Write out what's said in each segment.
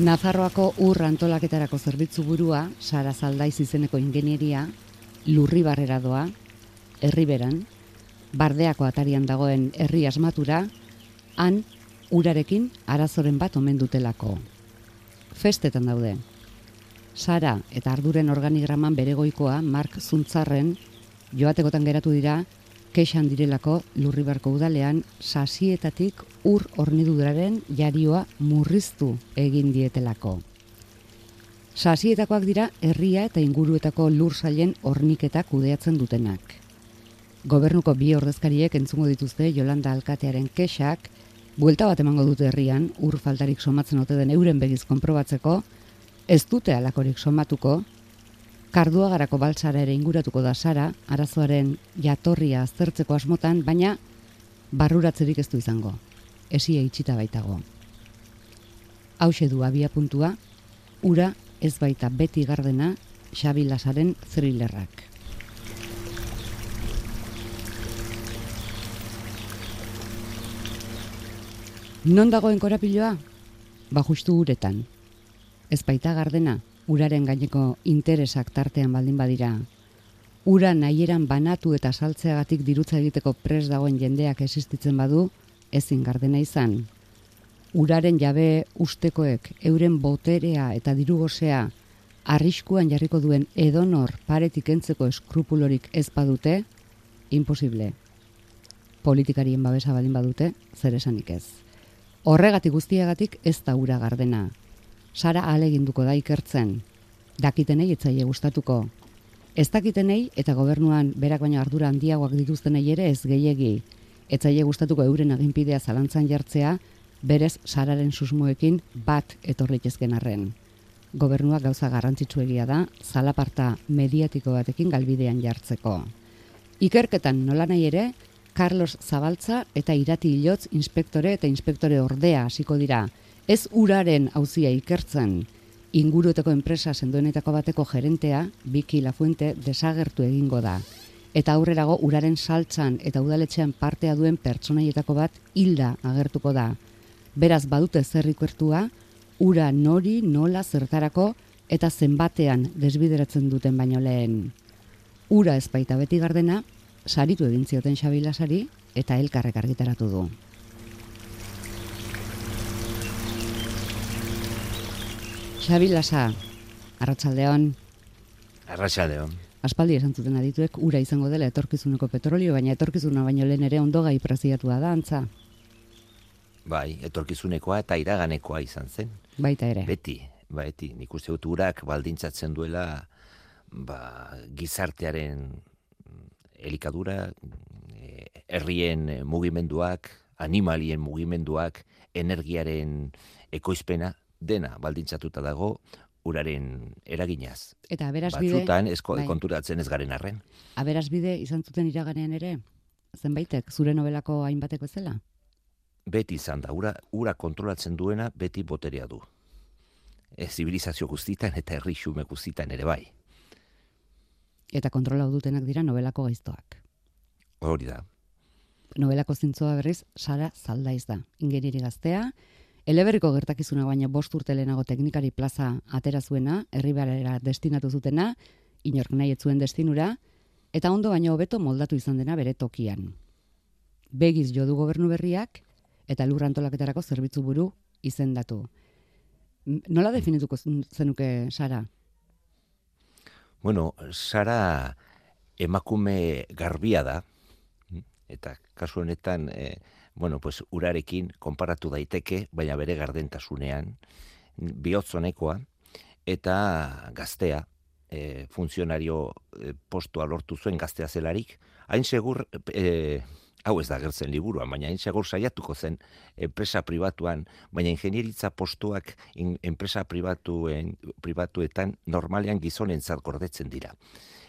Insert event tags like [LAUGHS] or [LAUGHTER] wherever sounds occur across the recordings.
Nafarroako ur antolaketarako zerbitzu burua, Sara Zaldaiz izeneko ingenieria, lurri barrera doa, herriberan, bardeako atarian dagoen herri asmatura, han urarekin arazoren bat omen dutelako. Festetan daude. Sara eta arduren organigraman beregoikoa Mark Zuntzarren joatekotan geratu dira kexan direlako lurribarko udalean sasietatik ur horniduraren jarioa murriztu egin dietelako. Sasietakoak dira herria eta inguruetako lur sailen horniketa kudeatzen dutenak. Gobernuko bi ordezkariek entzungo dituzte Jolanda Alkatearen kexak, buelta bat emango dute herrian, ur faltarik somatzen ote den euren begiz konprobatzeko, ez dute alakorik somatuko, Karduagarako baltsara ere inguratuko da Sara, arazoaren jatorria aztertzeko asmotan, baina barruratzerik ez du izango. Esia itxita baitago. Hauxe du abia puntua, ura ez baita beti gardena Xabi Lasaren thrillerrak. Non dagoen korapiloa? Ba justu uretan. Ez baita gardena, uraren gaineko interesak tartean baldin badira. Ura nahieran banatu eta saltzeagatik dirutza egiteko pres dagoen jendeak existitzen badu, ezin gardena izan. Uraren jabe ustekoek euren boterea eta dirugosea arriskuan jarriko duen edonor paretik entzeko eskrupulorik ez badute, imposible. Politikarien babesa baldin badute, zer esanik ez. Horregatik guztiagatik ez da ura gardena. Sara aleginduko da ikertzen. Dakitenei etzaile gustatuko. Ez dakitenei eta gobernuan berak baino ardura handiagoak dituztenei ere ez gehiegi. Etzaile gustatuko euren aginpidea zalantzan jartzea, berez Sararen susmoekin bat etorritezken arren. Gobernua gauza garrantzitsuegia da, zalaparta mediatiko batekin galbidean jartzeko. Ikerketan nola nahi ere, Carlos Zabaltza eta Irati Ilotz inspektore eta inspektore ordea hasiko dira, Ez uraren hauzia ikertzen, ingurueteko enpresa sendoenetako bateko gerentea, Biki Lafuente, desagertu egingo da. Eta aurrerago uraren saltzan eta udaletxean partea duen pertsonaietako bat hilda agertuko da. Beraz badute zer ikertua, ura nori, nola, zertarako eta zenbatean desbideratzen duten baino lehen. Ura ez baita beti gardena, saritu egin zioten xabilasari eta elkarrek argitaratu du. Xabi Lasa, Arratsaldeon. Arratsaldeon. Aspaldi esan zuten adituek ura izango dela etorkizuneko petrolio, baina etorkizuna baino lehen ere ondo gai preziatua da antza. Bai, etorkizunekoa eta iraganekoa izan zen. Baita ere. Beti, beti, nik uste dut urak baldintzatzen duela ba, gizartearen elikadura, eh, herrien mugimenduak, animalien mugimenduak, energiaren ekoizpena, dena baldintzatuta dago uraren eraginaz. Eta aberasbide... Batzutan esko bai. konturatzen ez garen arren. Aberasbide izan zuten iraganean ere? Zenbaitek, zure nobelako hainbateko zela? Beti izan da, ura, ura kontrolatzen duena beti boterea du. Ez zibilizazio guztitan eta herri xume guztitan ere bai. Eta kontrola dutenak dira nobelako gaiztoak. Hori da. Nobelako zintzoa berriz, Sara Zaldaiz da. Ingenieri gaztea, Eleberriko gertakizuna baina bost urte lehenago teknikari plaza atera zuena, herribarera destinatu zutena, inork nahi etzuen destinura, eta ondo baino hobeto moldatu izan dena bere tokian. Begiz jo du gobernu berriak, eta lur antolaketarako zerbitzu buru izendatu. Nola definituko zenuke, Sara? Bueno, Sara emakume garbia da, eta kasu honetan... Eh, bueno, pues urarekin konparatu daiteke, baina bere gardentasunean, bihotzonekoa, eta gaztea, e, funtzionario e, postua lortu zuen gaztea zelarik, hain segur, e, hau ez da gertzen liburuan, baina hain segur saiatuko zen enpresa pribatuan, baina ingenieritza postuak enpresa pribatuen, pribatuetan normalean gizonen gordetzen dira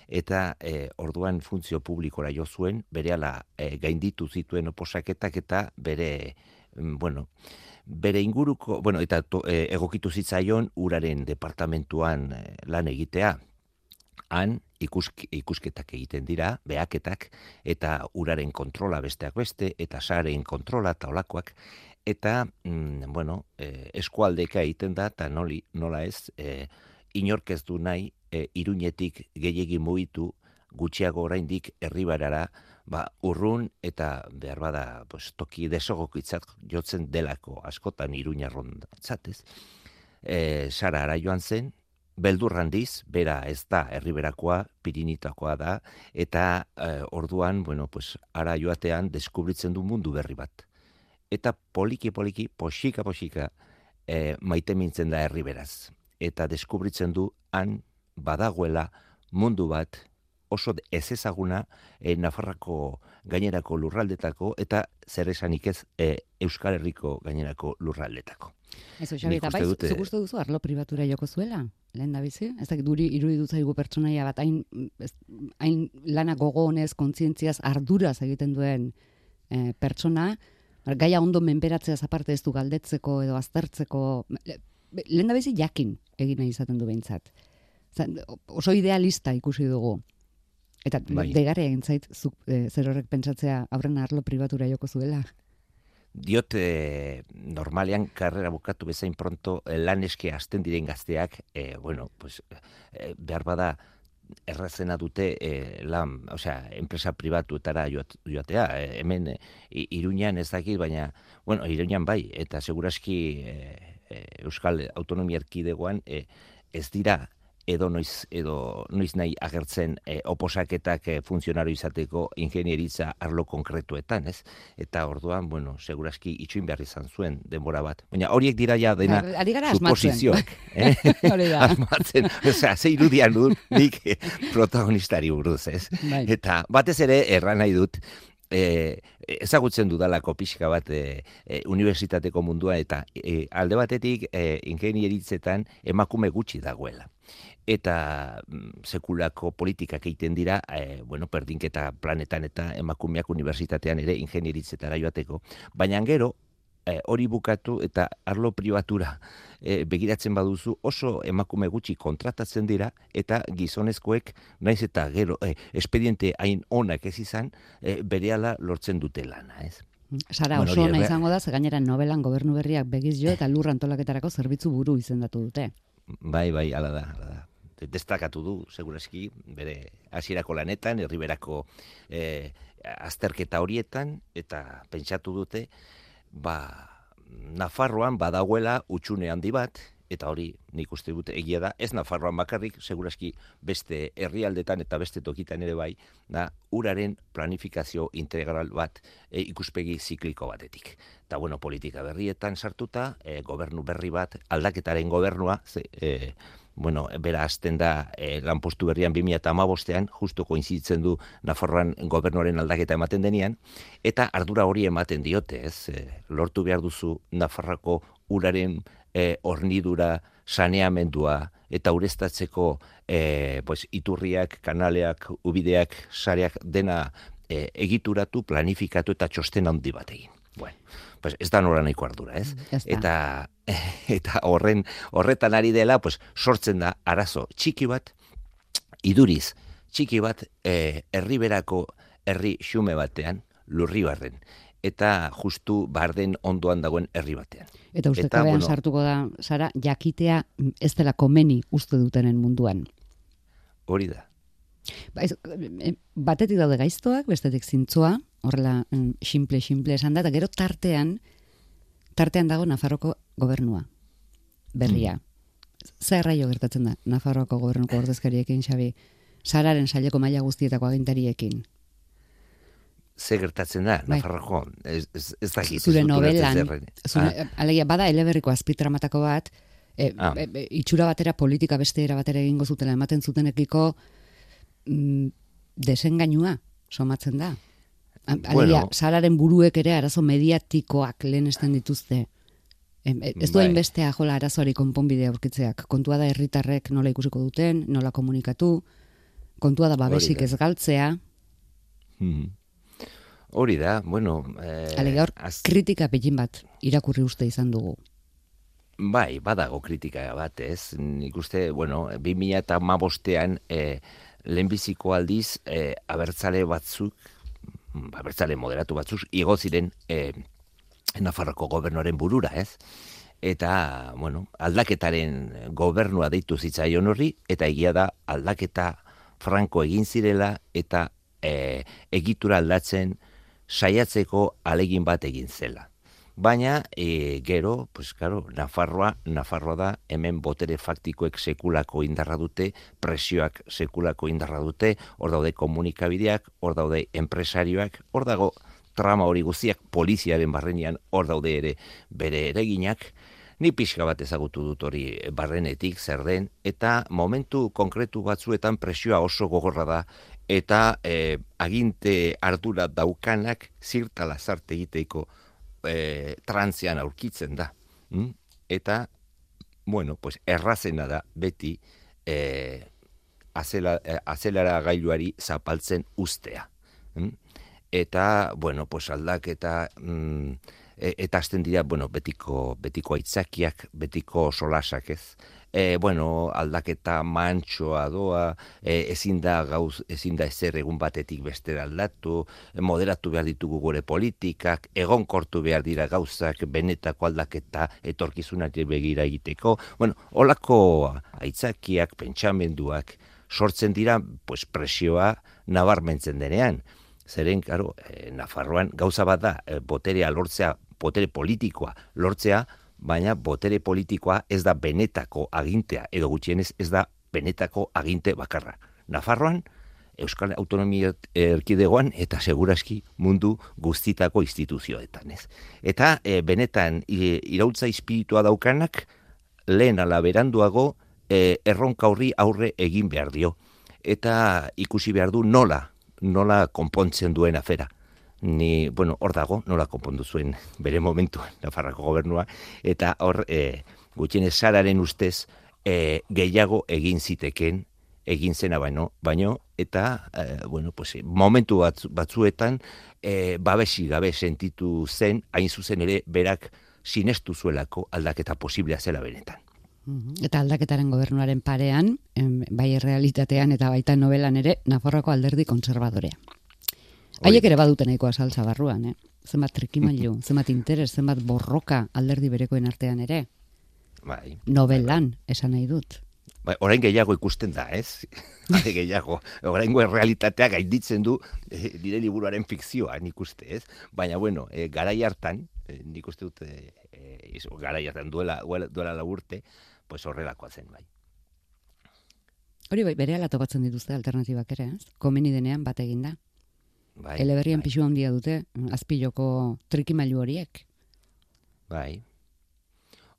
eta e, orduan funtzio publikora jo zuen, bere ala e, gainditu zituen oposaketak eta bere, mm, bueno, bere inguruko, bueno, eta to, e, egokitu zitzaion uraren departamentuan lan egitea. han ikusketak egiten dira, behaketak, eta uraren kontrola besteak beste, eta saren kontrola eta olakoak, eta, mm, bueno, e, eskualdeka egiten da, eta nola ez, e, inork ez du nahi, e, iruñetik gehiegi mugitu, gutxiago oraindik herribarara, ba, urrun eta behar bada pues, toki desogokitzat jotzen delako askotan iruñarron zatez. E, Sara ara joan zen, beldurrandiz, bera ez da herriberakoa, pirinitakoa da, eta e, orduan, bueno, pues, ara joatean deskubritzen du mundu berri bat. Eta poliki-poliki, posika-posika, e, maite mintzen da herriberaz. Eta deskubritzen du han badagoela mundu bat oso ez ezaguna e, Nafarrako gainerako lurraldetako eta zer esanik ez e, Euskal Herriko gainerako lurraldetako. Ez Xabi, eta bai, dute... zuk duzu arlo pribatura joko zuela? Lehen da bizi? Ez dakit duri iruditu zaigu pertsonaia bat hain hain lana gogo honez kontzientziaz arduraz egiten duen e, pertsona, gaia ondo menberatzea aparte ez du galdetzeko edo aztertzeko lehen da bizi jakin egin nahi izaten du behintzat. oso idealista ikusi dugu. Eta bai. degarria egin zait, zuk, e, zer horrek pentsatzea aurren arlo pribatura joko zuela? Diot, e, normalean karrera bukatu bezain pronto, e, lan eske hasten diren gazteak, e, bueno, pues, e, behar bada, errazena dute e, lan, osea, enpresa pribatu etara joatea, e, hemen e, iruñan ez dakit, baina, bueno, iruñan bai, eta seguraski e, Euskal Autonomia Erkidegoan e, ez dira edo noiz edo noiz nahi agertzen e, oposaketak e, funtzionario izateko ingenieritza arlo konkretuetan, ez? Eta orduan, bueno, segurazki itxuin behar izan zuen denbora bat. Baina horiek dira ja dena suposizioak. Eh? [LAUGHS] asmatzen. Osea, ze irudian dut nik [LAUGHS] protagonistari buruz, ez? Bai. Eta batez ere erran nahi dut, e, ezagutzen dudalako pixka bat e, e, universitateko mundua eta e, alde batetik e, ingenieritzetan emakume gutxi dagoela. Eta mm, sekulako politikak egiten dira, e, bueno, perdinketa planetan eta emakumeak unibertsitatean ere ingenieritzetara joateko, baina gero, e, hori bukatu eta arlo pribatura e, begiratzen baduzu oso emakume gutxi kontratatzen dira eta gizonezkoek naiz eta gero e, espediente hain onak ez izan e, berehala lortzen dute lana, ez? Sara, bueno, oso nahi izango da, gainera novelan gobernu berriak begiz jo eta lurra antolaketarako zerbitzu buru izendatu dute. Bai, bai, ala da, ala da destakatu du, segurazki, bere hasierako lanetan, herriberako e, azterketa horietan, eta pentsatu dute, ba, Nafarroan badagoela utxune handi bat, eta hori nik uste dut egia da, ez Nafarroan bakarrik, segurazki beste herrialdetan eta beste tokitan ere bai, da uraren planifikazio integral bat e, ikuspegi zikliko batetik. Eta bueno, politika berrietan sartuta, e, gobernu berri bat, aldaketaren gobernua, ze, e, bueno, bera azten da e, lanpostu berrian 2008an, justu koinzitzen du Nafarroan gobernuaren aldaketa ematen denean, eta ardura hori ematen diote, ez, e, lortu behar duzu Nafarrako uraren e, ornidura saneamendua, eta urestatzeko e, pues, iturriak, kanaleak, ubideak, sareak dena e, egituratu, planifikatu eta txosten handi bat egin. Bueno, pues ez da nora nahiko ardura, ez? Eta [LAUGHS] eta horren horretan ari dela, pues sortzen da arazo txiki bat iduriz txiki bat eh herriberako herri xume batean lurribarren eta justu barden ondoan dagoen herri batean. Eta uste eta, bueno, sartuko da, Sara, jakitea ez dela komeni uste dutenen munduan. Hori da. Ba, eh, batetik daude gaiztoak, bestetik zintzoa, horrela simple simple esan da, eta gero tartean, tartean dago Nafarroko gobernua, berria. Mm. Zer raio gertatzen da, Nafarroko gobernuko ordezkariekin, Xabi, sararen saileko maila guztietako agintariekin? Ze gertatzen da, bai. Nafarroko, ez, ez, ez da Zure novelan, zure, ah. alegia, bada eleberriko azpitramatako bat, e, ah. e, e, itxura batera politika beste era batera egingo zutela ematen zutenekiko mm, desengainua somatzen da. Alegia, salaren buruek ere arazo mediatikoak lehenesten dituzte. Ez du bai. bestea jola arazoari konponbidea aurkitzeak. Kontua da herritarrek nola ikusiko duten, nola komunikatu, kontua da babesik ez galtzea. Hmm. Hori da, bueno... Eh, Alegia, hor, kritika pegin bat irakurri uste izan dugu. Bai, badago kritika bat, ez? Nik uste, bueno, 2000 eta mabostean e, lehenbiziko aldiz e, abertzale batzuk, abertzale moderatu batzuk, igo ziren e, Nafarroko gobernuaren burura, ez? Eta, bueno, aldaketaren gobernua deitu zitzaion horri, eta egia da aldaketa franko egin zirela, eta e, egitura aldatzen saiatzeko alegin bat egin zela baina e, gero, pues claro, Nafarroa, Nafarroa da hemen botere faktikoek sekulako indarra dute, presioak sekulako indarra dute, hor daude komunikabideak, hor daude enpresarioak, hor dago trama hori guztiak poliziaren barrenean, hor daude ere bere ereginak, ni pixka bat ezagutu dut hori barrenetik zer den, eta momentu konkretu batzuetan presioa oso gogorra da, eta e, aginte ardura daukanak zirtala zarte egiteiko e, trantzean aurkitzen da. Mm? Eta, bueno, pues errazena da beti e, azela, e, azelara gailuari zapaltzen ustea. Mm? Eta, bueno, pues aldaketa... Mm, e, eta azten dira, bueno, betiko, betiko aitzakiak, betiko solasak ez, e, bueno, aldaketa mantxoa doa, e, ezin da gauz, ezin da ezer egun batetik beste aldatu, moderatu behar ditugu gure politikak, egon kortu behar dira gauzak, benetako aldaketa etorkizunak begira egiteko, bueno, holako aitzakiak, pentsamenduak, sortzen dira, pues, presioa nabarmentzen denean. Zeren, karo, e, Nafarroan gauza bat da, e, boterea lortzea, botere politikoa lortzea, baina botere politikoa ez da benetako agintea, edo gutxienez ez da benetako aginte bakarra. Nafarroan, Euskal Autonomia Erkidegoan eta seguraski mundu guztitako instituzioetan, ez. Eta e, benetan e, irautza espiritua daukanak lehen ala beranduago e, erronka horri aurre egin behar dio. Eta ikusi behar du nola, nola konpontzen duen afera ni, bueno, hor dago, nola konpondu zuen bere momentu, Nafarrako gobernua, eta hor, e, gutxienez sararen ustez, e, gehiago egin ziteken, egin zena baino, baino eta, e, bueno, pues, momentu batzuetan, e, babesi gabe sentitu zen, hain zuzen ere, berak sinestu zuelako aldaketa posiblea zela benetan. Eta aldaketaren gobernuaren parean, bai realitatean eta baita novelan ere, Nafarroako alderdi konservadorea. Haiek ere baduten nahikoa saltza barruan, eh? Zenbat trikimailu, [LAUGHS] zenbat interes, zenbat borroka alderdi berekoen artean ere. Bai. Novelan, esan nahi dut. Bai, orain gehiago ikusten da, ez? [LAUGHS] Bai, gehiago. Orain realitatea gainditzen du eh, nire liburuaren fikzioa, nik uste, ez? Baina, bueno, eh, garai hartan, eh, nik uste dut, eh, eh, garai hartan duela, duela laburte, pues horrelakoa zen, bai. Hori bai, bere ala topatzen dituzte alternatibak ere, ez? Komeni denean bat da. Bai, Eleberrian bai. pisu handia dute, azpiloko trikimailu horiek. Bai.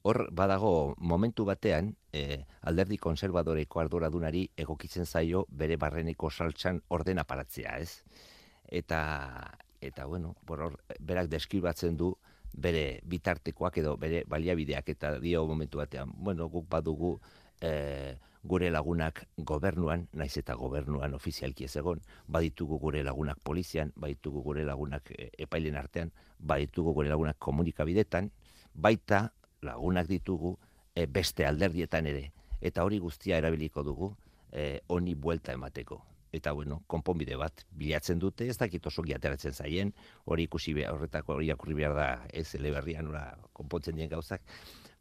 Hor, badago, momentu batean, e, alderdi konservadoreko arduradunari egokitzen zaio bere barreneko saltxan orden aparatzea, ez? Eta, eta bueno, hor, berak deskribatzen du bere bitartekoak edo bere baliabideak eta dio momentu batean, bueno, guk badugu, e, gure lagunak gobernuan, naiz eta gobernuan ofizialki ez egon, baditugu gure lagunak polizian, baditugu gure lagunak e, epailen artean, baditugu gure lagunak komunikabidetan, baita lagunak ditugu e, beste alderdietan ere, eta hori guztia erabiliko dugu e, honi buelta emateko. Eta bueno, konponbide bat bilatzen dute, ez dakit oso ateratzen zaien, hori ikusi horretako hori akurri behar da, ez eleberrian, konpontzen dien gauzak,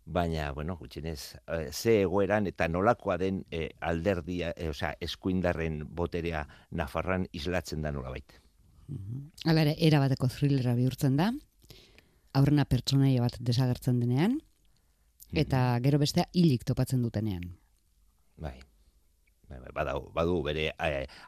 baina, bueno, gutxinez, e, ze egoeran eta nolakoa den e, alderdia, e, osea, eskuindarren boterea Nafarran islatzen da nolabait. Mhm. Hala ere, era bateko thrillera bihurtzen da, aurrena pertsonaia bat desagertzen denean, mhm. eta gero bestea hilik topatzen dutenean. Bai. bai, bai badu, badu bere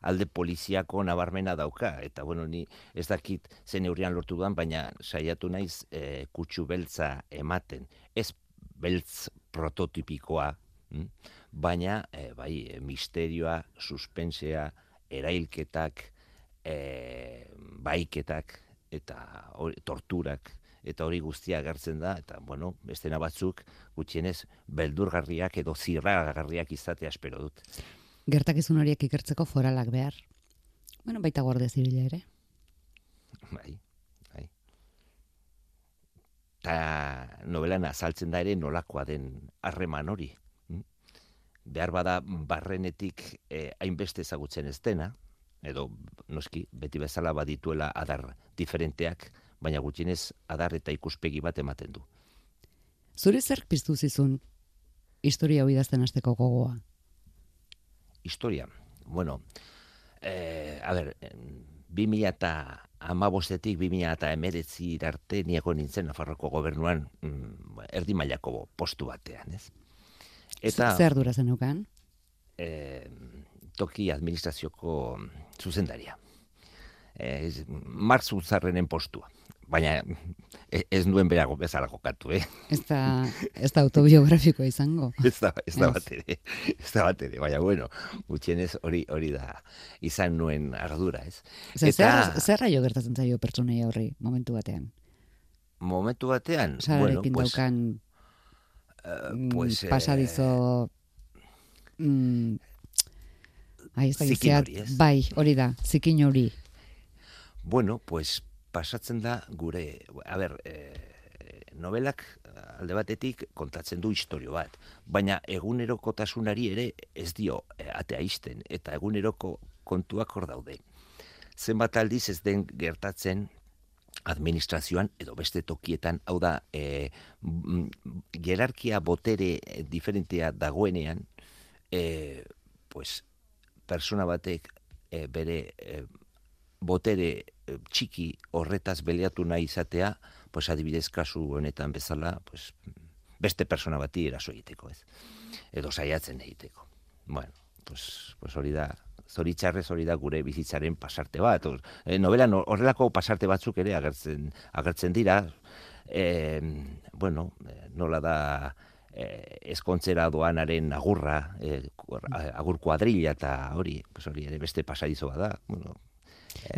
alde poliziako nabarmena dauka, eta bueno, ni ez dakit zen eurian lortu duan, baina saiatu naiz e, kutsu beltza ematen. Ez beltz prototipikoa, hm? baina e, bai, e, misterioa, suspensea, erailketak, e, baiketak eta hori, torturak eta hori guztia agertzen da eta bueno, bestena batzuk gutxienez beldurgarriak edo zirragarriak izatea espero dut. Gertakizun horiek ikertzeko foralak behar. Bueno, baita guardia zibila ere. Bai. Eta novelan azaltzen da ere nolakoa den harreman hori. Hm? Behar bada barrenetik eh, hainbeste ezagutzen ez dena, edo noski beti bezala badituela adar diferenteak, baina gutxienez adar eta ikuspegi bat ematen du. Zure zer piztu zizun historia hau idazten hasteko gogoa? Historia. Bueno, eh, a ber, 2000 eta amabostetik 2000 eta emeretzi arte niego nintzen Nafarroko gobernuan mm, erdi mailako postu batean, ez? Eta, Zer dura zenukan? Eh, toki administrazioko zuzendaria. Martzu zarrenen postua baina e, ez nuen berago bezala jokatu, eh? Ez da, ez da autobiografiko izango. [LAUGHS] ez da, ez da bat ere, ez da bat ere, baina bueno, gutxienez hori hori da izan nuen ardura, ez? Zer, Eta, zer, zer raio gertatzen zaio pertsonei horri momentu batean? Momentu batean, bueno, pues... daukan uh, pues, mm, pasadizo... Mm, Ai, ez da, bai, hori da, zikin hori. Bueno, pues pasatzen da gure, a ber, e, novelak alde batetik kontatzen du historio bat, baina egunerokotasunari ere ez dio e, atea izten, eta eguneroko kontuak hor daude. Zenbat aldiz ez den gertatzen administrazioan edo beste tokietan, hau da, e, jerarkia botere diferentea dagoenean, e, pues, persona batek e, bere e, botere eh, txiki horretaz beleatu nahi izatea, pues adibidez kasu honetan bezala, pues beste persona bati eraso egiteko, ez. Edo saiatzen egiteko. Bueno, pues, pues hori da, zoritxarrez hori da gure bizitzaren pasarte bat. E, novela horrelako pasarte batzuk ere agertzen, agertzen dira, e, bueno, nola da eh, eskontzera doanaren agurra, eh, agur kuadrilla eta hori, pues hori ere beste pasadizo da. Bueno, Eh.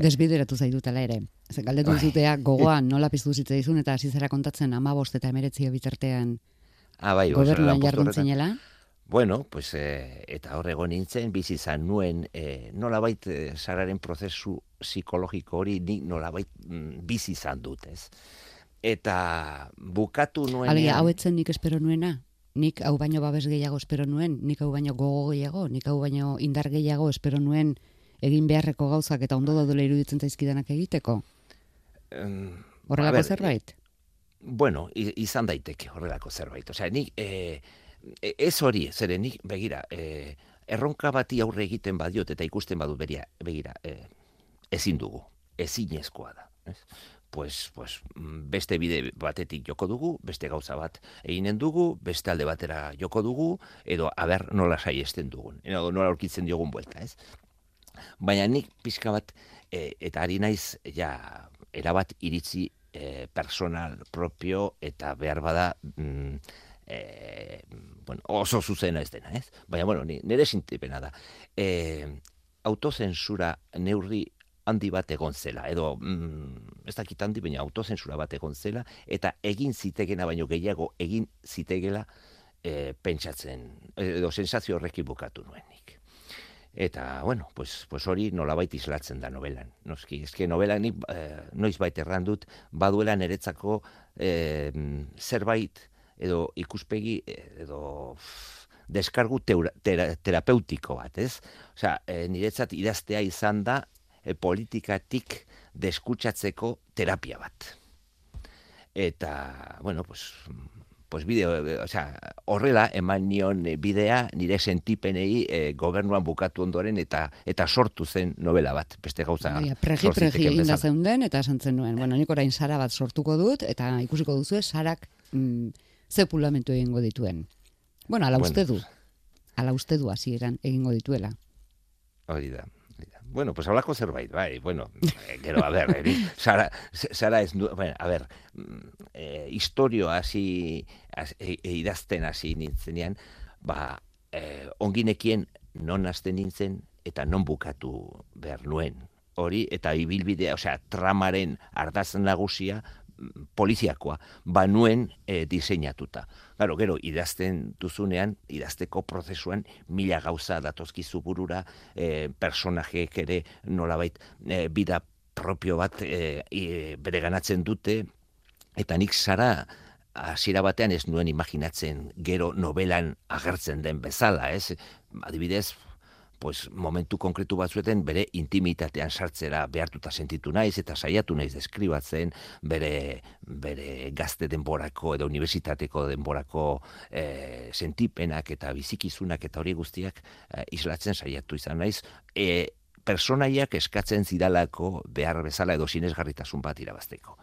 Desbideratu zaitutela ere. Zer galdetu bai. zutea gogoan nola piztu zitzaizun eta hasi zara kontatzen 15 eta 19 bitartean. Ah, bai, gobernuan jardun zinela. Bueno, pues, eh, eta hor egon nintzen, bizi izan nuen, eh, nola bait, eh, sararen prozesu psikologiko hori, nik nola bait, mm, bizi izan dut, ez. Eta bukatu nuen... Alia, hau etzen nik espero nuena? Nik hau baino babes gehiago espero nuen? Nik hau baino gogo gehiago? Nik hau baino indar gehiago espero nuen egin beharreko gauzak eta ondo daudela iruditzen zaizkidanak egiteko? Um, horrelako zerbait? Bueno, izan daiteke horrelako zerbait. Osea, nik, e, ez hori, zere nik, begira, e, erronka bati aurre egiten badiot eta ikusten badut beria, begira, e, ezin dugu, ezin ezkoa da. Ez? Pues, pues, beste bide batetik joko dugu, beste gauza bat eginen dugu, beste alde batera joko dugu, edo aber nola saiesten dugun, edo nola aurkitzen diogun buelta, ez? Baina nik pixka bat, e, eta ari naiz, ja, erabat iritzi e, personal propio eta behar bada mm, e, bueno, oso zuzena ez dena, ez? Baina, bueno, nire sintipena da. E, autozensura neurri handi bat egon zela, edo mm, ez dakit handi, baina autozensura bat egon zela, eta egin zitegena baino gehiago egin zitegela e, pentsatzen, edo sensazio horrekin bukatu nuenik. Eta, bueno, pues, pues hori nolabait islatzen da novelan. Noski, eske novelan nik, eh, noiz bait errandut, baduela neretzako eh, zerbait edo ikuspegi edo deskargu teura, terapeutiko bat, ez? Osea, eh, niretzat idaztea izan da eh, politikatik deskutsatzeko terapia bat. Eta, bueno, pues, pues bideo, o sea, horrela eman nion eh, bidea nire sentipenei e, gobernuan bukatu ondoren eta eta sortu zen novela bat, beste gauza. Baina, pregi, pregi egin da zeunden eta esantzen nuen. Bueno, nik orain sara bat sortuko dut eta ikusiko duzu sarak mm, zepulamentu egingo dituen. Bueno, ala uste du. Ala uste du hasieran egingo dituela. Hori da. Bueno, pues hablako zerbait, bai, bueno, eh, gero, a ver, eh, Sara, Sara ez, bueno, a ver, mm, eh, historio hasi, e, e, idazten hasi nintzenean, ba, eh, onginekien non hasten nintzen eta non bukatu behar nuen. Hori, eta ibilbidea, osea, tramaren ardazen nagusia, poliziakoa, banuen e, diseinatuta. Garo, gero, idazten duzunean, idazteko prozesuan, mila gauza datozkizu burura, e, personajeek ere nolabait e, bida propio bat e, e, bere ganatzen dute, eta nik zara hasiera batean ez nuen imaginatzen gero novelan agertzen den bezala, ez? Adibidez, pues, momentu konkretu batzueten bere intimitatean sartzera behartuta sentitu naiz eta saiatu naiz deskribatzen bere, bere gazte denborako edo unibertsitateko denborako e, sentipenak eta bizikizunak eta hori guztiak e, islatzen saiatu izan naiz e, personaiak eskatzen zidalako behar bezala edo sinesgarritasun bat irabazteko.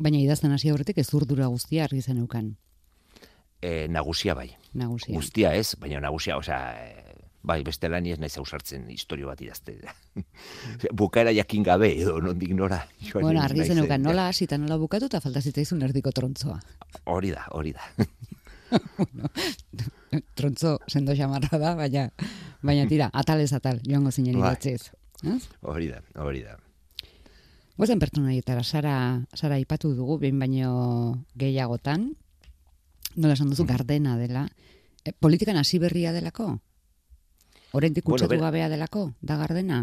Baina idazten hasi aurretik ez urdura guztia argi zen eukan. E, nagusia bai. Nagusia. Guztia ez, baina nagusia, osea, e, bai, beste lan ez naiz ausartzen historio bat idazte. [LAUGHS] Bukaera jakin gabe edo nondik nora. Bueno, argi zen eukan, nola [LAUGHS] hasita nola bukatu eta falta zitzaizun erdiko trontzoa. Hori da, hori da. [LAUGHS] bueno, trontzo sendo xamarra da, baina, baina tira, atalez atal, joango zinen bai. idatziz. Hori da, hori da. Gozen pertsonaietara, Sara, Sara ipatu dugu, behin baino gehiagotan, nola esan duzu, mm. gardena dela. E, politikan hasi berria delako? Horentik bueno, gabea delako, da gardena?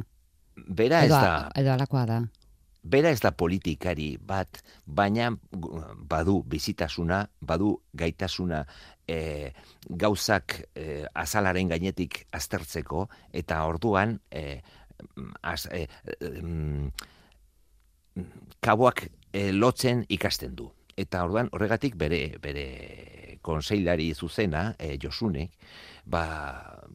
Bera ez da... Edo alakoa da. Bera ez da politikari bat, baina badu bizitasuna, badu gaitasuna e, gauzak e, azalaren gainetik aztertzeko, eta orduan e, az, e, kaboak e, lotzen ikasten du. Eta orduan horregatik bere bere konseilari zuzena, e, Josunek, ba,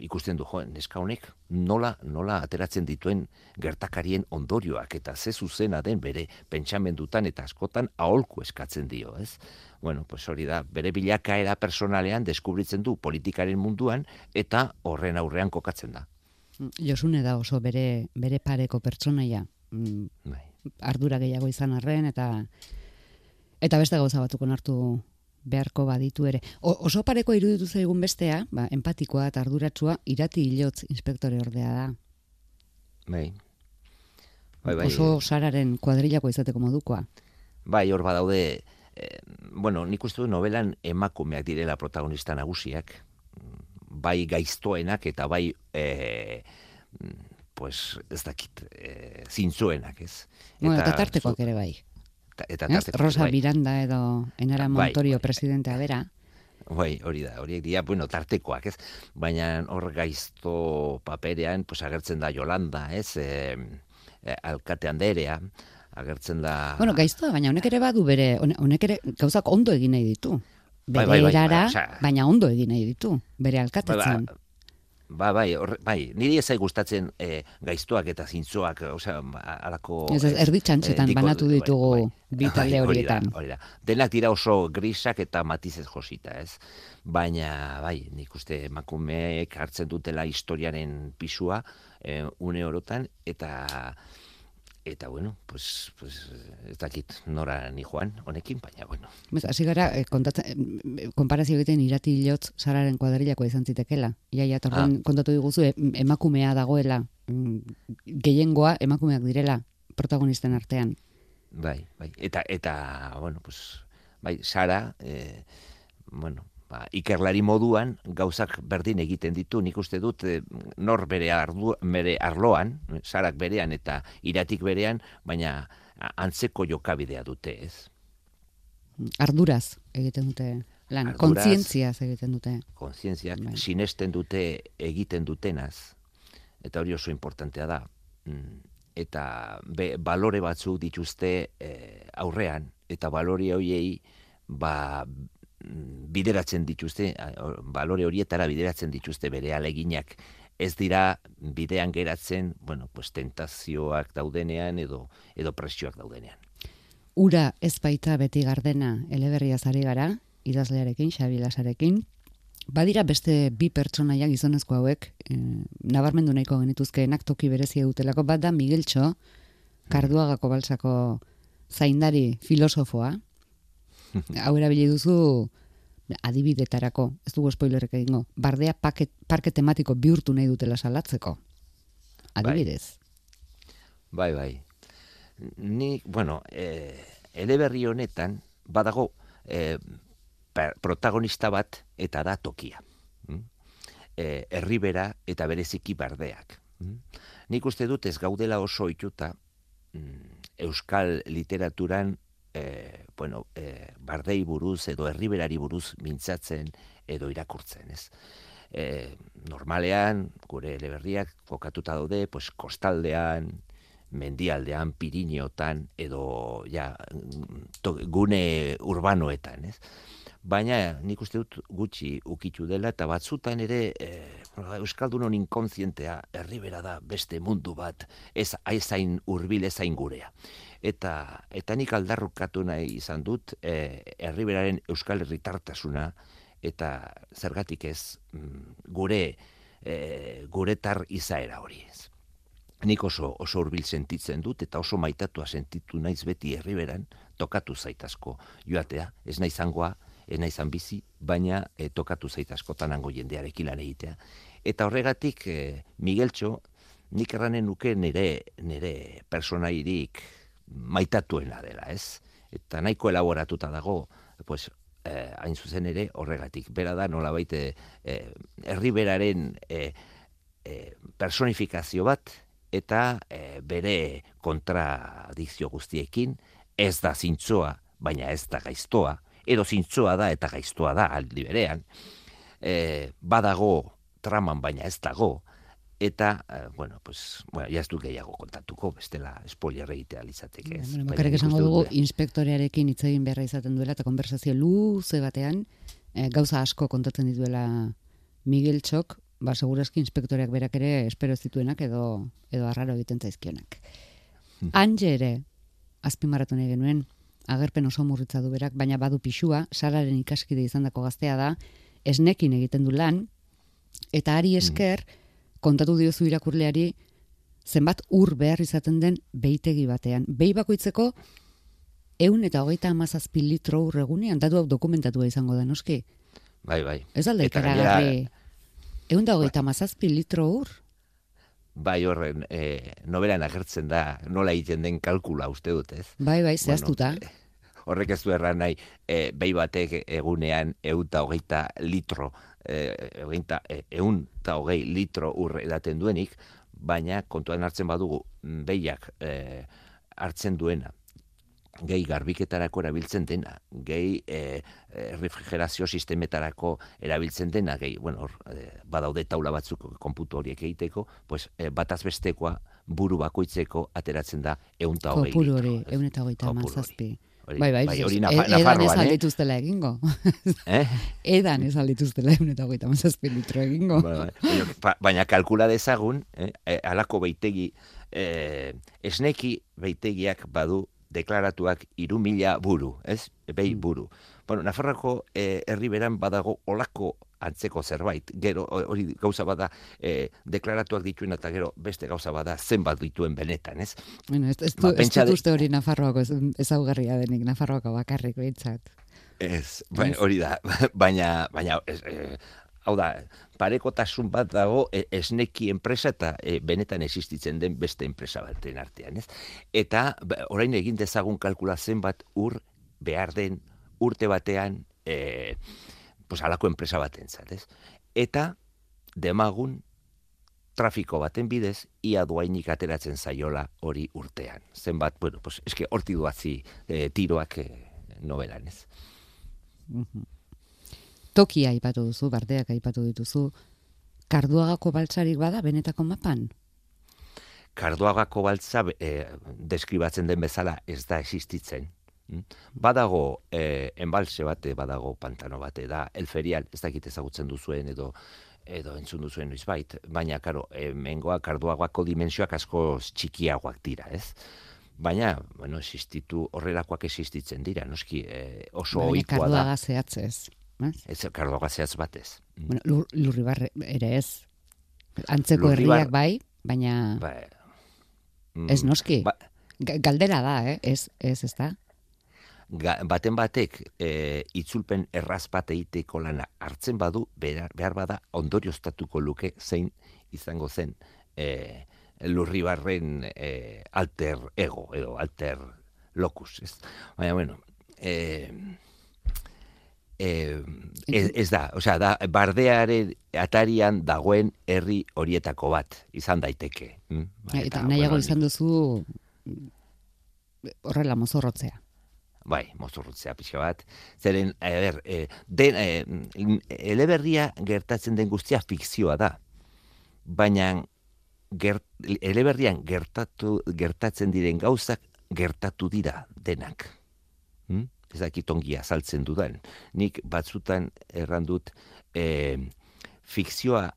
ikusten du joen, neska honek nola, nola ateratzen dituen gertakarien ondorioak eta ze zuzena den bere pentsamendutan eta askotan aholku eskatzen dio, ez? Bueno, pues hori da, bere bilakaera personalean deskubritzen du politikaren munduan eta horren aurrean kokatzen da. Josune da oso bere, bere pareko pertsonaia. Mm, bai ardura gehiago izan arren eta eta beste gauza batuko hartu beharko baditu ere. O, oso pareko iruditu zaigun bestea, ba, empatikoa eta arduratsua irati hilotz inspektore ordea da. Bai. Bai, bai. Oso sararen kuadrilako izateko modukoa. Bai, hor badaude, eh, bueno, nik uste du novelan emakumeak direla protagonista nagusiak, bai gaiztoenak eta bai eh, pues ez dakit, e, zintzuenak, ez? Bueno, eta, tartekoak ere bai. Eta tartekoak Rosa bai. Miranda edo Enara bai, Montorio bai, presidentea bera. Bai, hori da, horiek dira, bueno, tartekoak, ez? Baina hor gaizto paperean, pues agertzen da Yolanda, ez? E, e, alkate anderea, agertzen da... Bueno, gaiztoa, baina honek ere badu bere, honek ere gauzak ondo egin nahi ditu. Bere bai, bai, bai, bai, baina ondo egin nahi ditu, bere alkatetzen. Bai, bai, Ba, bai, or, bai, niri ezai gustatzen e, gaiztuak eta zintzoak, osea, alako... Ez ez, erdi txantxetan e, banatu ditugu bai, bai, horietan. Hori da, Denak dira oso grisak eta matizez josita, ez? Baina, bai, nik uste makumeek hartzen dutela historiaren pisua e, une orotan, eta eta bueno, pues, pues ez dakit nora ni joan honekin, baina bueno. Bez, hasi gara, eh, konparazio egiten irati hilotz sararen kuadrilako izan zitekela. Ia, ia, ah. kontatu diguzu, e, emakumea dagoela, mm, gehiengoa emakumeak direla protagonisten artean. Bai, bai, eta, eta, bueno, pues, bai, Sara, eh, bueno, ba, ikerlari moduan gauzak berdin egiten ditu, nik uste dut e, nor bere, ardu, bere arloan, sarak berean eta iratik berean, baina antzeko jokabidea dute, ez? Arduraz egiten dute lan, kontzientziaz egiten dute. Kontzientziak, bai. sinesten dute egiten dutenaz, eta hori oso importantea da. Mm, eta be, balore batzu dituzte e, aurrean, eta balore horiei ba, bideratzen dituzte, balore horietara bideratzen dituzte bere aleginak, ez dira bidean geratzen, bueno, pues tentazioak daudenean edo edo presioak daudenean. Ura ez baita beti gardena eleberria zari gara, idazlearekin, xabilasarekin, badira beste bi pertsonaia gizonezko hauek, e, nabarmendu nahiko genituzkeenak toki berezia dutelako, bat da Migueltxo, karduagako balsako zaindari filosofoa, [LAUGHS] hau erabili duzu adibidetarako, ez dugu spoilerrek egingo, bardea paket, parke tematiko bihurtu nahi dutela salatzeko. Adibidez. Bai, bai. Ni, bueno, e, eleberri honetan, badago e, protagonista bat eta da tokia. Mm? E, herribera eta bereziki bardeak. Mm? Nik uste dut ez gaudela oso ituta mm, euskal literaturan e, bueno, e, bardei buruz edo herriberari buruz mintzatzen edo irakurtzen, ez? E, normalean, gure eleberriak kokatuta daude, pues, kostaldean, mendialdean, pirineotan, edo ja, to, gune urbanoetan, ez? Baina nik uste dut gutxi ukitu dela, eta batzutan ere e, Euskaldunon inkontzientea herribera da beste mundu bat, ez aizain urbil ezain gurea. Eta, eta nik aldarrukatu nahi izan dut e, herriberaren Euskal Herritartasuna, eta zergatik ez mm, gure e, guretar izaera hori ez nik oso oso hurbil sentitzen dut eta oso maitatua sentitu naiz beti herriberan tokatu zaitazko joatea, ez nahi zangoa, ez nahi zan bizi, baina e, tokatu zaitazko tanango jendearekin lan egitea. Eta horregatik e, Migueltxo, nik erranen nuke nire, nire personairik maitatuena dela, ez? Eta nahiko elaboratuta dago, pues, eh, hain zuzen ere horregatik. Bera da, nola baite, eh, herriberaren eh, eh, personifikazio bat, eta e, bere kontradikzio guztiekin ez da zintzoa, baina ez da gaiztoa, edo zintzoa da eta gaiztoa da aldi berean, e, badago traman baina ez dago, eta, e, bueno, pues, bueno, jaztu gehiago kontatuko, bestela spoiler egitea litzateke. Ez. Bueno, esango dugu, inspektorearekin hitz egin beharra izaten duela, eta konversazio luze batean, e, gauza asko kontatzen dituela Miguel Txok, ba, segurazki inspektoreak berak ere espero zituenak edo, edo arraro egiten zaizkionak. Hmm. Ange ere, azpimarratu nahi genuen, agerpen oso murritza du berak, baina badu pixua, sararen ikaskide izan dako gaztea da, esnekin egiten du lan, eta ari hmm. esker, kontatu diozu irakurleari, zenbat ur behar izaten den beitegi batean. Behi bakoitzeko, eun eta hogeita amazazpi litro urregunean, datu hau dokumentatua izango da, noski? Bai, bai. Ez alde, Egun da hogeita mazazpi litro ur? Bai horren, e, nobelan agertzen da, nola egiten den kalkula uste dut, ez? Bai, bai, zehaztuta. Bueno, e, horrek ez du erran nahi, e, behi batek egunean egun eta hogeita litro, e, e, egun eta hogei litro ur edaten duenik, baina kontuan hartzen badugu behiak e, hartzen duena, gehi garbiketarako erabiltzen dena, gehi e, refrigerazio sistemetarako erabiltzen dena, gehi, bueno, e, badaude taula batzuk konputu horiek egiteko, pues, e, bataz bestekoa buru bakoitzeko ateratzen da eun eta hogei. Kopuru hori, eun eta hogei mazazpi. Bai, bai, bai, hori nafa, e, edan ez aldituztela egingo. [LAUGHS] Eh? Edan ez aldituztela egun eta hogeita mazazpi litro egingo. Bai, bai. Baina kalkula dezagun, eh, alako beitegi, eh, esneki beitegiak badu deklaratuak iru mila buru, ez? Behi mm. buru. Bueno, Nafarroko e, herriberan badago olako antzeko zerbait, gero hori gauza bada e, deklaratuak dituen eta gero beste gauza bada zenbat dituen benetan, ez? Bueno, ez, ez, ba, ez, ez uste hori Nafarroako ezaugarria denik, Nafarroako bakarrik behitzat. Ez, baina, hori da, [LAUGHS] baina, baina ez, e, hau da, parekotasun bat dago e, esneki enpresa eta e, benetan existitzen den beste enpresa baten artean, ez? Eta ba, orain egin dezagun kalkula bat ur behar den urte batean e, pues, alako enpresa baten zat, ez? Eta demagun trafiko baten bidez, ia duainik ateratzen zaiola hori urtean. Zenbat, bueno, pues, eske horti duazi e, tiroak e, novelan, ez? Tokia aipatu duzu, bardeak aipatu dituzu, karduagako baltsarik bada benetako mapan? Karduagako baltza e, deskribatzen den bezala ez da existitzen. Hm? Badago e, enbalse bate, badago pantano bate, da elferial, ez dakit ezagutzen duzuen edo edo entzun duzuen noizbait, baina karo, e, mengoa karduagoako dimensioak asko txikiagoak dira, ez? Baina, bueno, existitu, horrelakoak existitzen dira, noski, e, oso oikoa da. Karduaga zehatzez. Ez kardo gazeaz batez. Bueno, lur, lurribar ere ez. Antzeko herriak bai, baina... Bai. Mm, ez noski. Ba... Galdera da, eh? Ez, ez, ez da? Ga, baten batek e, itzulpen erraz bat egiteko lana hartzen badu, behar, behar bada ondorioztatuko luke zein izango zen e, lurribarren e, alter ego, edo alter locus. Ez? Baina, bueno... E, eh, ez, ez da, osea, da, bardearen atarian dagoen herri horietako bat, izan daiteke. Mm? Ba, eta, nahiago izan duzu horrela mozorrotzea. bai, mozorrotzea pixka bat. Zeren, e, ber, e, den, e, eleberria gertatzen den guztia fikzioa da. Baina, gert, eleberrian gertatu, gertatzen diren gauzak gertatu dira denak. Ez dakit ongi azaltzen dudan. Nik batzutan errandut e, fikzioa,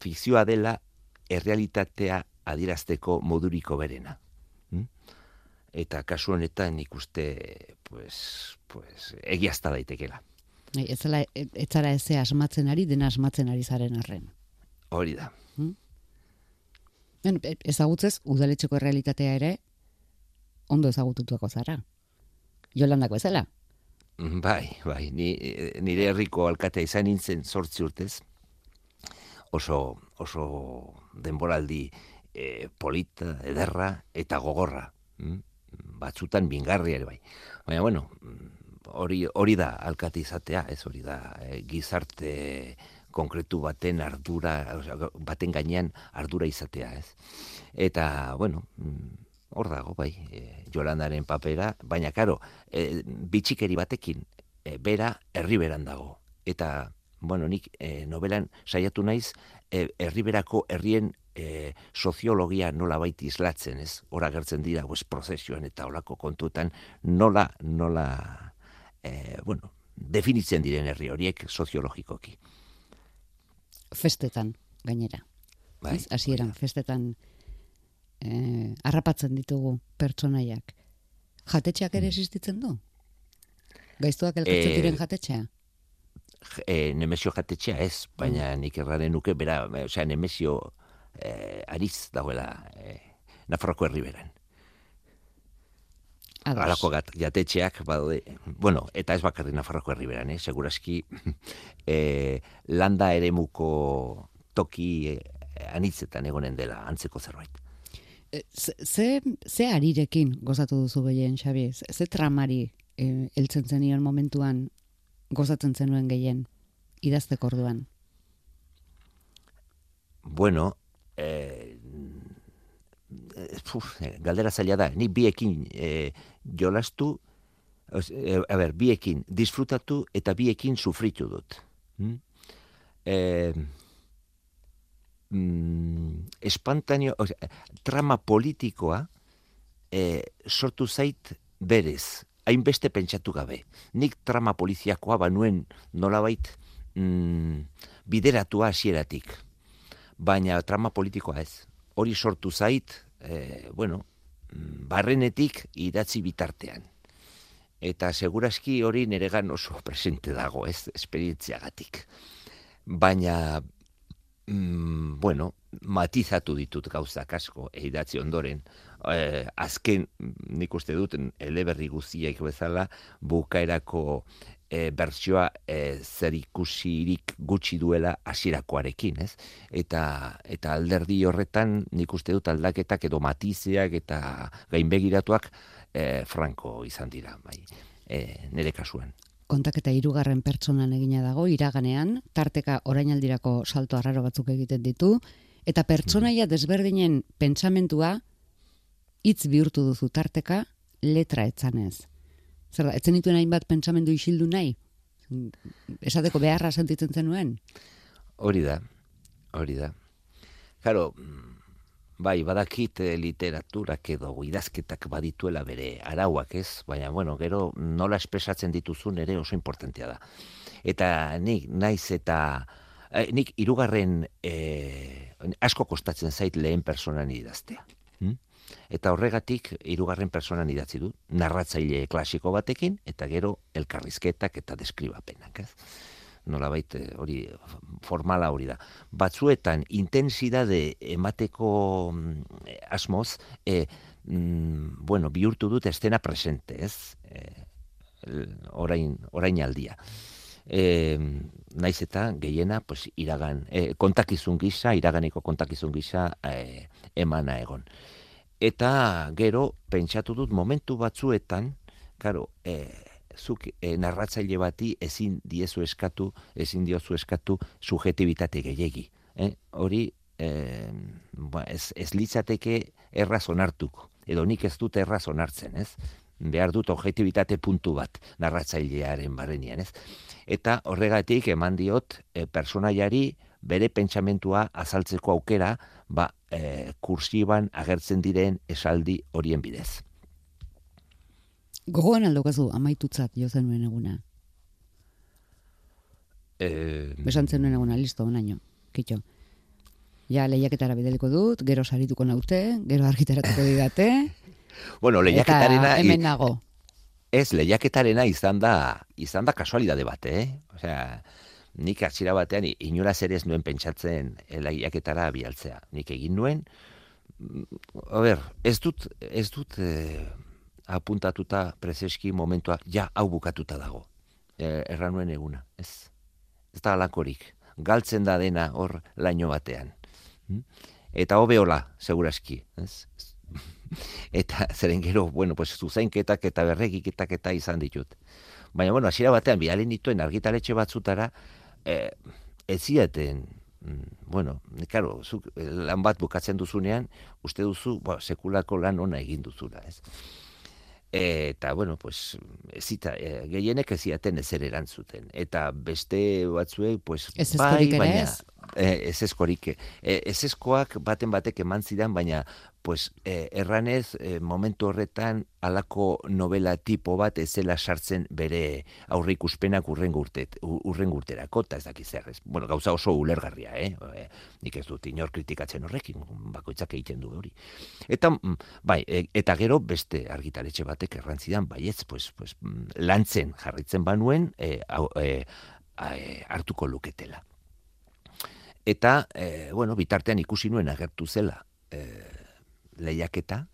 fikzioa dela errealitatea adirazteko moduriko berena. Hm? Eta kasu honetan ikuste pues, pues, egiazta daitekela. Bai, ez zara ez, ez asmatzen ari, dena asmatzen ari zaren arren. Hori da. Hmm? E, ezagutzez, udaletxeko realitatea ere, ondo ezagututuako zara. Jolandako ezela? Bai, bai, ni, nire herriko alkatea izan nintzen sortzi urtez, oso, oso denboraldi e, polita, ederra eta gogorra. Mm? Batzutan bingarri ere bai. Baina, bueno, hori, hori da alkate izatea, ez hori da e, gizarte konkretu baten ardura, baten gainean ardura izatea, ez. Eta, bueno, mm, hor dago, bai, e, Jolandaren papera, baina, karo, e, bitxikeri batekin, e, bera, herriberan dago. Eta, bueno, nik e, novelan saiatu naiz, e, herriberako herrien e, soziologia nola baiti islatzen, ez? Hora gertzen dira, pues, prozesioan eta olako kontuetan, nola, nola, e, bueno, definitzen diren herri horiek soziologikoki. Festetan, gainera. Bai, hasieran festetan eh, arrapatzen ditugu pertsonaiak. Jatetxeak ere mm. existitzen du? Gaiztuak elkartzen diren eh, jatetxea? E, nemesio jatetxea ez, baina mm. nik erraren nuke, bera, osea, nemesio eh, ariz dagoela eh, Nafarroko herriberan. Alako gat, jatetxeak, bade, bueno, eta ez bakarri Nafarroko herriberan, eh, seguraski [LAUGHS] eh, landa ere muko toki eh, anitzetan egonen dela antzeko zerbait. Eh, ze, ze arirekin gozatu duzu gehien, Xabi? Ze, tramari e, eltzen zenion momentuan gozatzen zenuen gehien idazteko orduan? Bueno, eh, uf, galdera zaila da, ni biekin eh, jolastu, eh, a ber, biekin disfrutatu eta biekin sufritu dut. Hmm? Eh, mm, espantaneo, o sea, trama politikoa e, sortu zait berez, hainbeste pentsatu gabe. Nik trama poliziakoa banuen nolabait mm, bideratua hasieratik. Baina trama politikoa ez. Hori sortu zait, e, bueno, mm, barrenetik idatzi bitartean. Eta seguraski hori neregan oso [LAUGHS] presente dago, ez, esperientziagatik. Baina mm, bueno, matizatu ditut gauzak asko eidatzi ondoren. Eh, azken nik uste dut eleberri guztiak bezala bukaerako e, bertsioa e, zer ikusirik gutxi duela hasirakoarekin, ez? Eta eta alderdi horretan nik uste dut aldaketak edo matizeak eta gainbegiratuak e, franko izan dira, bai. E, nere kasuan kontaketa hirugarren pertsonan egina dago iraganean, tarteka orainaldirako salto arraro batzuk egiten ditu eta pertsonaia desberdinen pentsamentua hitz bihurtu duzu tarteka letra etzanez. Zer da, etzen dituen hainbat pentsamendu isildu nahi? Esateko beharra sentitzen zenuen? Hori da, hori da. Karo, Bai, badakit eh, literaturak edo idazketak badituela bere arauak ez, baina bueno, gero nola espresatzen dituzun ere oso importantea da. Eta nik naiz eta eh, nik hirugarren eh, asko kostatzen zait lehen personan idaztea. Hm? Eta horregatik hirugarren personan idatzi du, narratzaile klasiko batekin eta gero elkarrizketak eta deskribapenak, ez? Nolabait eh, hori formala hori da. Batzuetan intensidade emateko mm, asmoz, e, bueno, bihurtu dut estena presente, ez? E, orain, orain aldia. E, naiz eta gehiena pues, iragan, e, kontakizun gisa, iraganeko kontakizun gisa e, emana egon. Eta gero, pentsatu dut momentu batzuetan, karo, e, zuk e, narratzaile bati ezin diezu eskatu, ezin diozu eskatu subjetibitate gehiegi. Eh? Hori e, ba, ez, ez litzateke erraz onartuko, edo nik ez dut erraz onartzen, ez? behar dut objektibitate puntu bat narratzailearen barrenian, ez? Eta horregatik eman diot e, personaiari bere pentsamentua azaltzeko aukera, ba, e, kursiban agertzen diren esaldi horien bidez. Gogoan aldokazu amaitutzat jo zenuen eguna. Eh, Besan zenuen eguna, listo, onaino, kitxo. Ja, lehiaketara bideliko dut, gero sarituko naute, gero argitaratuko didate, [LAUGHS] bueno, eta lehiaketarena hemen nago. ez lehiaketarena izan da izan da kasualidade bat, eh? Osea, nik hasiera batean i- inoraz ere ez nuen pentsatzen eh, lehiaketara bialtzea. Nik egin nuen mm, a ber, ez dut ez dut eh, apuntatuta prezeski momentua ja hau bukatuta dago. Eh, erran nuen eguna, ez. Ez da alakorik. Galtzen da dena hor laino batean. Mm? Eta hobeola, seguraski, ez? [LAUGHS] eta zeren gero, bueno, pues zuzenketak eta berregiketak eta izan ditut. Baina, bueno, hasiera batean, bidalen dituen argitaletxe batzutara, eh, ez ziaten, mm, bueno, karo, zuk eh, lan bat bukatzen duzunean, uste duzu, ba, sekulako lan ona egin duzula, ez? Eta, bueno, pues, ez zita, eh, gehienek ez ziaten ezer erantzuten. Eta beste batzuek, pues, Ez bai, baina, ez? eh, eskorik. Eh, ez eskoak baten batek eman zidan, baina pues, eh, erranez eh, momentu horretan alako novela tipo bat ez zela sartzen bere aurrikuspenak urrengo urtet, u- urrengo urterako, eta ez dakiz zer, ez. Bueno, gauza oso ulergarria, eh? eh? Nik ez dut inor kritikatzen horrekin, bakoitzak egiten du hori. Eta, mm, bai, e, eta gero beste argitaletxe batek errantzidan, baietz, pues, pues, mm, lantzen jarritzen banuen, eh, hau, eh, a- eh, hartuko luketela. Eta, e, bueno, bitartean ikusi nuen agertu zela e, lehiaketa,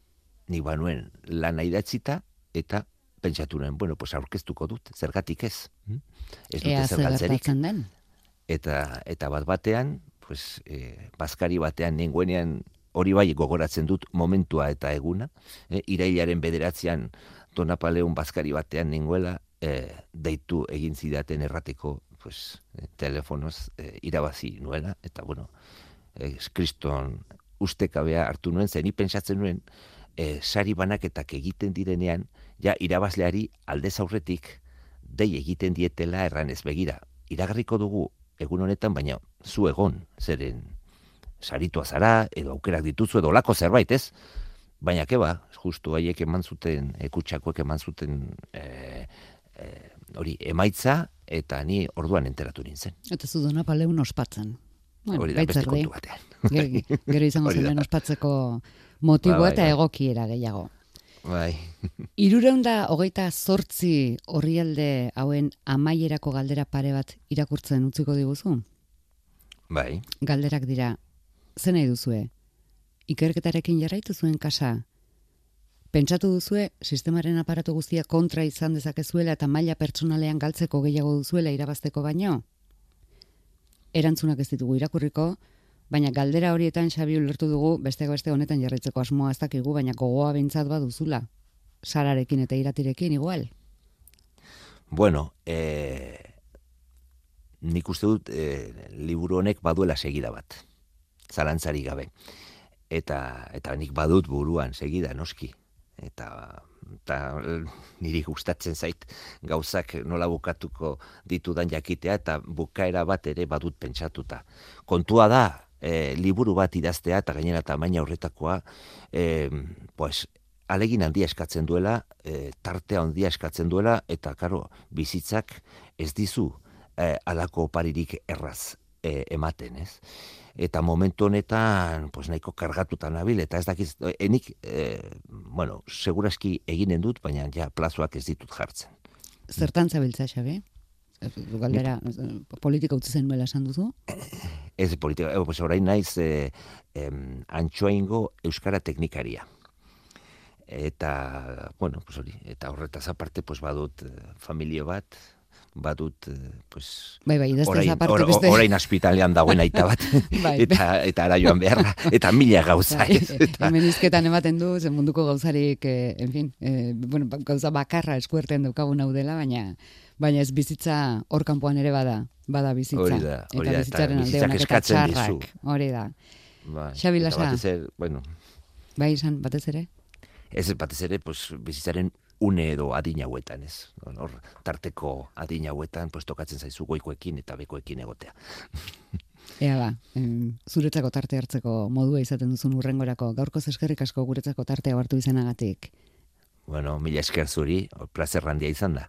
ni banuen lana idatzita, eta pentsatu nuen, bueno, pues aurkeztuko dut, zergatik ez. hm? Ez dute Ea zer zergatzerik. den. Eta, eta bat batean, pues, e, bazkari batean nengoenean hori bai gogoratzen dut momentua eta eguna, e, irailaren bederatzean Donapaleon bazkari batean nengoela, e, deitu egin zidaten errateko pues, telefonoz e, irabazi nuela, eta bueno, e, kriston ustekabea hartu nuen, zen pentsatzen nuen, e, sari banaketak egiten direnean, ja irabazleari aldez aurretik dei egiten dietela erranez begira. Iragarriko dugu egun honetan, baina zu egon, zeren saritua zara, edo aukerak dituzu, edo lako zerbait, ez? Baina keba, justu haiek eman zuten, ekutsakoek eman zuten e, e, hori emaitza, eta ni orduan enteratu nintzen. Eta zu dona paleun ospatzen. Bueno, hori da beste kontu batean. Gero, gero izango zen ospatzeko motibo Ba, bai, eta bai. egokiera gehiago. Bai. Irureunda hogeita zortzi horrialde hauen amaierako galdera pare bat irakurtzen utziko diguzu? Bai. Galderak dira, zen nahi duzue? Ikerketarekin jarraitu zuen kasa? Pentsatu duzue, sistemaren aparatu guztia kontra izan dezakezuela eta maila pertsonalean galtzeko gehiago duzuela irabazteko baino? Erantzunak ez ditugu irakurriko, baina galdera horietan Xabi ulertu dugu beste beste honetan jarraitzeko asmoa ez dakigu, baina gogoa behintzat baduzula. Sararekin eta iratirekin igual. Bueno, e, nik uste dut e, liburu honek baduela segida bat. Zalantzari gabe. Eta, eta nik badut buruan segida, noski. Eta, eta eh, niri gustatzen zait gauzak nola bukatuko ditudan jakitea eta bukaera bat ere badut pentsatuta. Kontua da, e, liburu bat idaztea eta gainera tamaina horretakoa, e, pues, alegin handia eskatzen duela, e, tartea handia eskatzen duela, eta karo, bizitzak ez dizu e, alako oparirik erraz e, ematen, ez? Eta momentu honetan, pues nahiko kargatuta nabil, eta ez dakiz, enik, e, bueno, seguraski eginen dut, baina ja plazoak ez ditut jartzen. Zertan zabiltza, Xabi? Galdera, politika utzi zen nuela esan duzu? Ez politika, eh, pues orain naiz eh, em, antxoaingo euskara teknikaria. Eta, bueno, pues hori, eta horretaz aparte, pues badut eh, familio bat, badut, eh, pues, Bai, bai, orain, aparte or- beste. orain ospitalean dagoen aita bat, [LAUGHS] Bai. eta, eta ara joan beharra, eta mila gauza. Bai, ez, eta, hemen izketan ematen du, zen munduko gauzarik, eh, en fin, eh, bueno, gauza bakarra eskuerten daukagun hau dela, baina baina ez bizitza hor kanpoan ere bada, bada bizitza. Hori da, hori eta da, eta bizitzaren alde bizitzak eta eskatzen txarrak. dizu. Hori da. bai, Xabi eta Lasa. batez bueno, Bai, izan, batez ere? ez batez ere, pues, bizitzaren une edo adin hauetan, ez? Hor, tarteko adin hauetan, pues tokatzen zaizu goikoekin eta bekoekin egotea. [LAUGHS] Ea ba, em, zuretzako tarte hartzeko modua izaten duzun urrengorako, gaurko eskerrik asko guretzako tartea hartu izanagatik. Bueno, mila esker zuri, placer handia izan da.